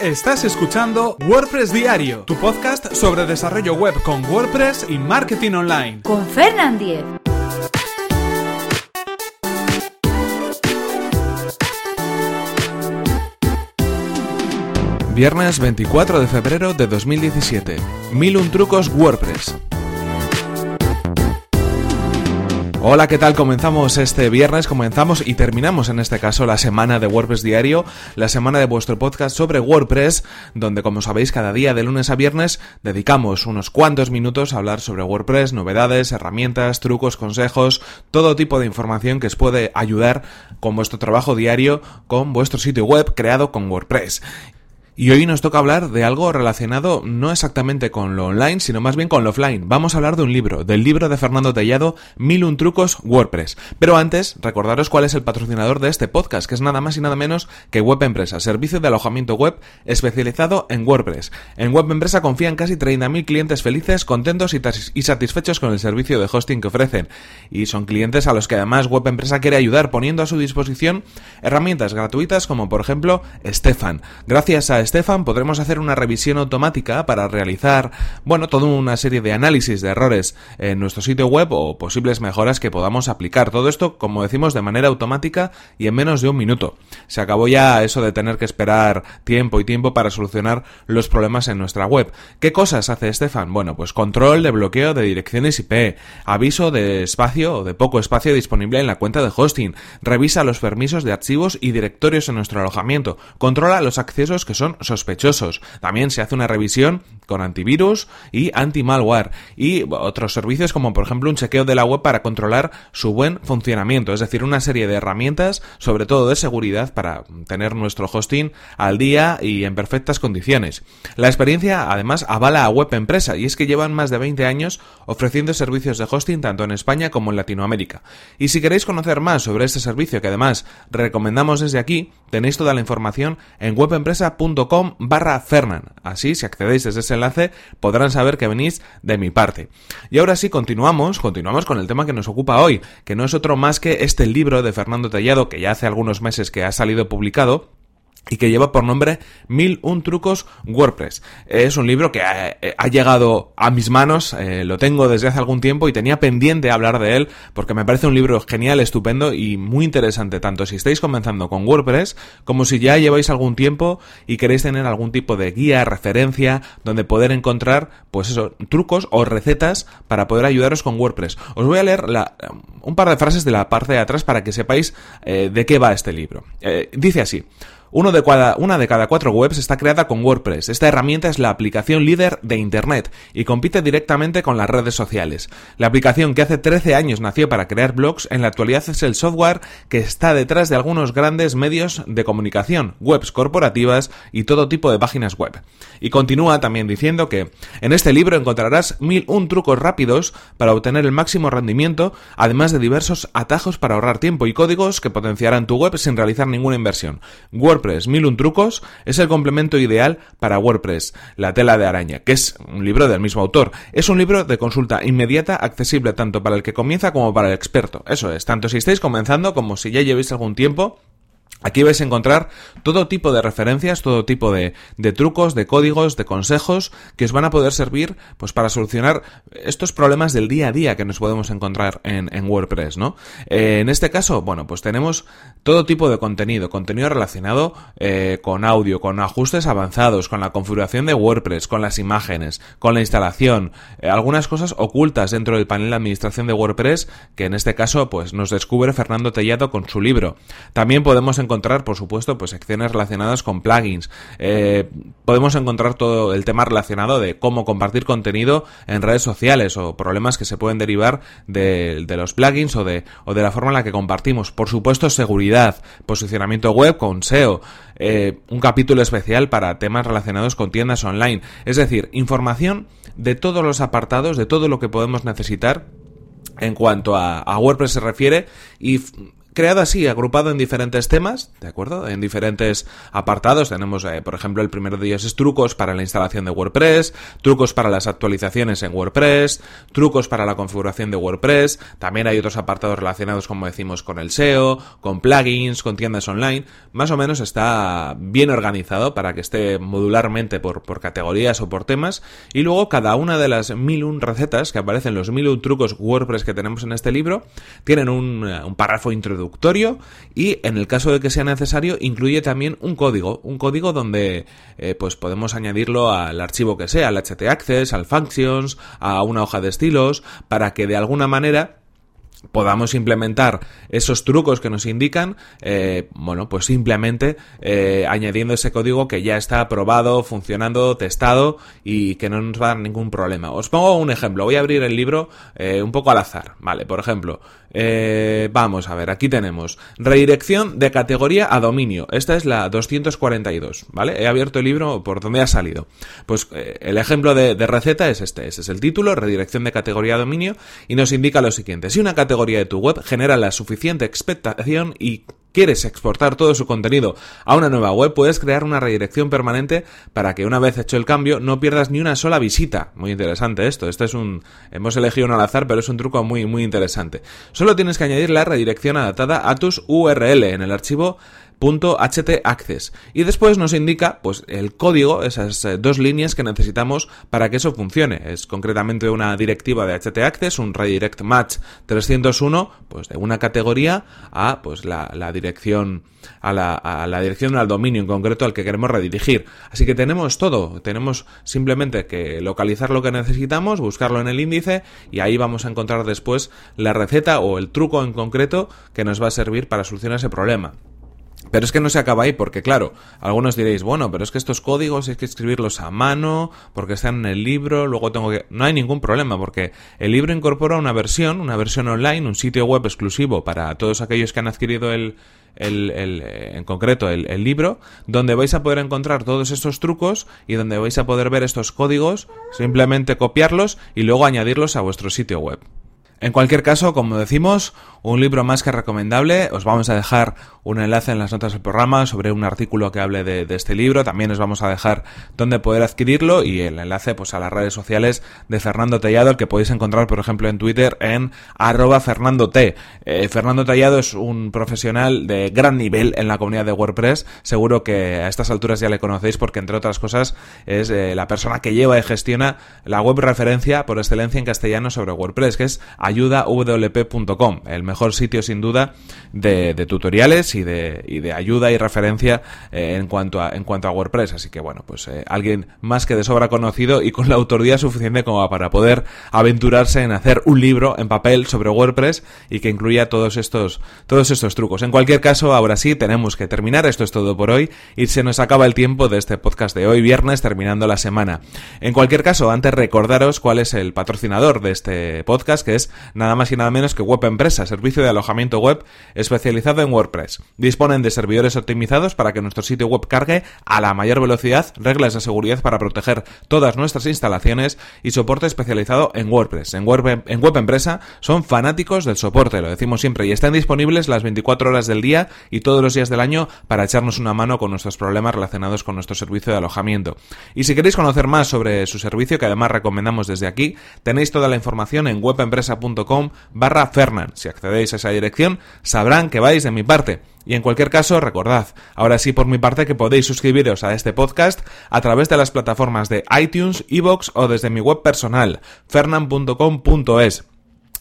Estás escuchando WordPress Diario, tu podcast sobre desarrollo web con WordPress y marketing online. Con Fernand Diez. Viernes 24 de febrero de 2017. Mil un trucos WordPress. Hola, ¿qué tal? Comenzamos este viernes, comenzamos y terminamos en este caso la semana de WordPress Diario, la semana de vuestro podcast sobre WordPress, donde como sabéis cada día de lunes a viernes dedicamos unos cuantos minutos a hablar sobre WordPress, novedades, herramientas, trucos, consejos, todo tipo de información que os puede ayudar con vuestro trabajo diario con vuestro sitio web creado con WordPress. Y hoy nos toca hablar de algo relacionado no exactamente con lo online, sino más bien con lo offline. Vamos a hablar de un libro, del libro de Fernando Tellado, Mil un trucos WordPress. Pero antes, recordaros cuál es el patrocinador de este podcast, que es nada más y nada menos que Web Empresa, servicio de alojamiento web especializado en WordPress. En Web Empresa confían casi 30.000 clientes felices, contentos y, satisfechos con el servicio de hosting que ofrecen. Y son clientes a los que además Web Empresa quiere ayudar poniendo a su disposición herramientas gratuitas como por ejemplo Stefan. Gracias a Stefan podremos hacer una revisión automática para realizar, bueno, toda una serie de análisis de errores en nuestro sitio web o posibles mejoras que podamos aplicar. Todo esto, como decimos, de manera automática y en menos de un minuto. Se acabó ya eso de tener que esperar tiempo y tiempo para solucionar los problemas en nuestra web. ¿Qué cosas hace Stefan? Bueno, pues control de bloqueo de direcciones IP, aviso de espacio o de poco espacio disponible en la cuenta de hosting, revisa los permisos de archivos y directorios en nuestro alojamiento, controla los accesos que son sospechosos. También se hace una revisión con antivirus y anti-malware y otros servicios como por ejemplo un chequeo de la web para controlar su buen funcionamiento, es decir, una serie de herramientas, sobre todo de seguridad, para tener nuestro hosting al día y en perfectas condiciones. La experiencia además avala a Web Empresa y es que llevan más de 20 años ofreciendo servicios de hosting tanto en España como en Latinoamérica. Y si queréis conocer más sobre este servicio que además recomendamos desde aquí, tenéis toda la información en webempresa.com barra Fernan. Así, si accedéis desde ese enlace, podrán saber que venís de mi parte. Y ahora sí, continuamos, continuamos con el tema que nos ocupa hoy, que no es otro más que este libro de Fernando Tallado, que ya hace algunos meses que ha salido publicado, y que lleva por nombre Mil un trucos WordPress. Es un libro que ha, eh, llegado a mis manos, eh, lo tengo desde hace algún tiempo y tenía pendiente hablar de él porque me parece un libro genial, estupendo y muy interesante, tanto si estáis comenzando con WordPress como si ya lleváis algún tiempo y queréis tener algún tipo de guía, referencia, donde poder encontrar, pues eso, trucos o recetas para poder ayudaros con WordPress. Os voy a leer un par de frases de la parte de atrás para que sepáis eh, de qué va este libro. dice así, de cada, una de cada cuatro webs está creada con WordPress. Esta herramienta es la aplicación líder de Internet y compite directamente con las redes sociales. La aplicación que hace 13 años nació para crear blogs, en la actualidad es el software que está detrás de algunos grandes medios de comunicación, webs corporativas y todo tipo de páginas web. Y continúa también diciendo que en este libro encontrarás mil un trucos rápidos para obtener el máximo rendimiento, además de diversos atajos para ahorrar tiempo y códigos que potenciarán tu web sin realizar ninguna inversión. Mil un trucos es el complemento ideal para WordPress, la tela de araña, que es un libro del mismo autor. Es un libro de consulta inmediata, accesible tanto para el que comienza como para el experto. Eso es, tanto si estáis comenzando como si ya llevéis algún tiempo Aquí vais a encontrar todo tipo de referencias, todo tipo de, trucos, de códigos, de consejos que os van a poder servir pues para solucionar estos problemas del día a día que nos podemos encontrar en, en WordPress, ¿no? Eh, en este caso, bueno, pues tenemos todo tipo de contenido, contenido relacionado eh, con audio, con ajustes avanzados, con la configuración de WordPress, con las imágenes, con la instalación, eh, algunas cosas ocultas dentro del panel de administración de WordPress que en este caso pues nos descubre Fernando Tellado con su libro. También podemos encontrar encontrar, por supuesto, pues secciones relacionadas con plugins. Eh, podemos encontrar todo el tema relacionado de cómo compartir contenido en redes sociales o problemas que se pueden derivar de, los plugins o de, o de la forma en la que compartimos. Por supuesto, seguridad, posicionamiento web con SEO, eh, un capítulo especial para temas relacionados con tiendas online. Es decir, información de todos los apartados, de todo lo que podemos necesitar en cuanto a WordPress se refiere y creado así, agrupado en diferentes temas, ¿de acuerdo? En diferentes apartados. Tenemos, eh, por ejemplo, el primero de ellos es trucos para la instalación de WordPress, trucos para las actualizaciones en WordPress, trucos para la configuración de WordPress. También hay otros apartados relacionados, como decimos, con el SEO, con plugins, con tiendas online. Más o menos está bien organizado para que esté modularmente por, por categorías o por temas. Y luego cada una de las 1001 recetas que aparecen, los 1001 trucos WordPress que tenemos en este libro, tienen un, eh, párrafo introductorio y en el caso de que sea necesario incluye también un código, un código donde eh, pues podemos añadirlo al archivo que sea, al htaccess, al functions, a una hoja de estilos, para que de alguna manera podamos implementar esos trucos que nos indican, eh, bueno, pues simplemente eh, añadiendo ese código que ya está aprobado, funcionando, testado y que no nos va a dar ningún problema. Os pongo un ejemplo, voy a abrir el libro un poco al azar, ¿vale? Por ejemplo, vamos a ver, aquí tenemos redirección de categoría a dominio, esta es la 242, ¿vale? He abierto el libro por donde ha salido. Pues el ejemplo de, de receta es este, ese es el título, redirección de categoría a dominio y nos indica lo siguiente, si una categoría de tu web genera la suficiente expectación y quieres exportar todo su contenido a una nueva web, puedes crear una redirección permanente para que una vez hecho el cambio no pierdas ni una sola visita. Muy interesante esto. Este es un hemos elegido uno al azar, pero es un truco muy muy interesante. Solo tienes que añadir la redirección adaptada a tus URL en el archivo .htaccess y después nos indica pues el código, esas eh, dos líneas que necesitamos para que eso funcione. Es concretamente una directiva de htaccess, un redirect match 301, pues de una categoría a pues la, dirección a la, a la dirección al dominio en concreto al que queremos redirigir. Así que tenemos todo, tenemos simplemente que localizar lo que necesitamos, buscarlo en el índice y ahí vamos a encontrar después la receta o el truco en concreto que nos va a servir para solucionar ese problema. Pero es que no se acaba ahí, porque claro, algunos diréis, bueno, pero es que estos códigos hay que escribirlos a mano, porque están en el libro, luego tengo que... No hay ningún problema, porque el libro incorpora una versión, una versión online, un sitio web exclusivo para todos aquellos que han adquirido el, el, el, en concreto el, el, libro, donde vais a poder encontrar todos estos trucos y donde vais a poder ver estos códigos, simplemente copiarlos y luego añadirlos a vuestro sitio web. En cualquier caso, como decimos, un libro más que recomendable. Os vamos a dejar un enlace en las notas del programa sobre un artículo que hable de, este libro. También os vamos a dejar dónde poder adquirirlo y el enlace pues a las redes sociales de Fernando Tallado, el que podéis encontrar, por ejemplo, en Twitter en arroba Fernando T. Eh, Fernando Tallado es un profesional de gran nivel en la comunidad de WordPress. Seguro que a estas alturas ya le conocéis porque, entre otras cosas, es eh, la persona que lleva y gestiona la web referencia por excelencia en castellano sobre WordPress, que es ayudawp.com, el mejor sitio sin duda de, tutoriales y de, y de, ayuda y referencia eh, en, cuanto a, en cuanto a WordPress. Así que bueno, pues eh, alguien más que de sobra conocido y con la autoridad suficiente como para poder aventurarse en hacer un libro en papel sobre WordPress y que incluya todos estos, todos estos trucos. En cualquier caso, ahora sí, tenemos que terminar. Esto es todo por hoy y se nos acaba el tiempo de este podcast de hoy, viernes, terminando la semana. En cualquier caso, antes recordaros cuál es el patrocinador de este podcast, que es nada más y nada menos que Web Empresa, servicio de alojamiento web especializado en WordPress. Disponen de servidores optimizados para que nuestro sitio web cargue a la mayor velocidad, reglas de seguridad para proteger todas nuestras instalaciones y soporte especializado en WordPress. En Web, en web Empresa son fanáticos del soporte, lo decimos siempre, y están disponibles las 24 horas del día y todos los días del año para echarnos una mano con nuestros problemas relacionados con nuestro servicio de alojamiento. Y si queréis conocer más sobre su servicio, que además recomendamos desde aquí, tenéis toda la información en webempresa.com barra Fernan. Si accedéis a esa dirección, sabrán que vais de mi parte. Y en cualquier caso, recordad, ahora sí por mi parte que podéis suscribiros a este podcast a través de las plataformas de iTunes, Evox o desde mi web personal, fernan.com.es.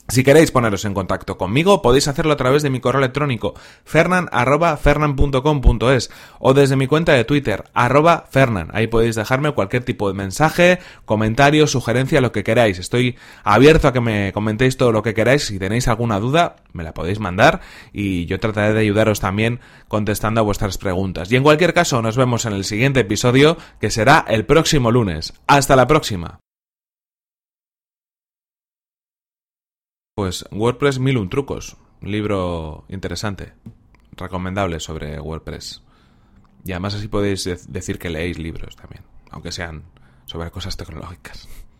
Si queréis poneros en contacto conmigo, podéis hacerlo a través de mi correo electrónico fernan.fernan.com.es o desde mi cuenta de Twitter, arroba fernan. Ahí podéis dejarme cualquier tipo de mensaje, comentario, sugerencia, lo que queráis. Estoy abierto a que me comentéis todo lo que queráis. Si tenéis alguna duda, me la podéis mandar y yo trataré de ayudaros también contestando a vuestras preguntas. Y en cualquier caso, nos vemos en el siguiente episodio, que será el próximo lunes. Hasta la próxima. Pues WordPress mil un trucos, libro interesante, recomendable sobre WordPress. Y además así podéis decir que leéis libros también, aunque sean sobre cosas tecnológicas.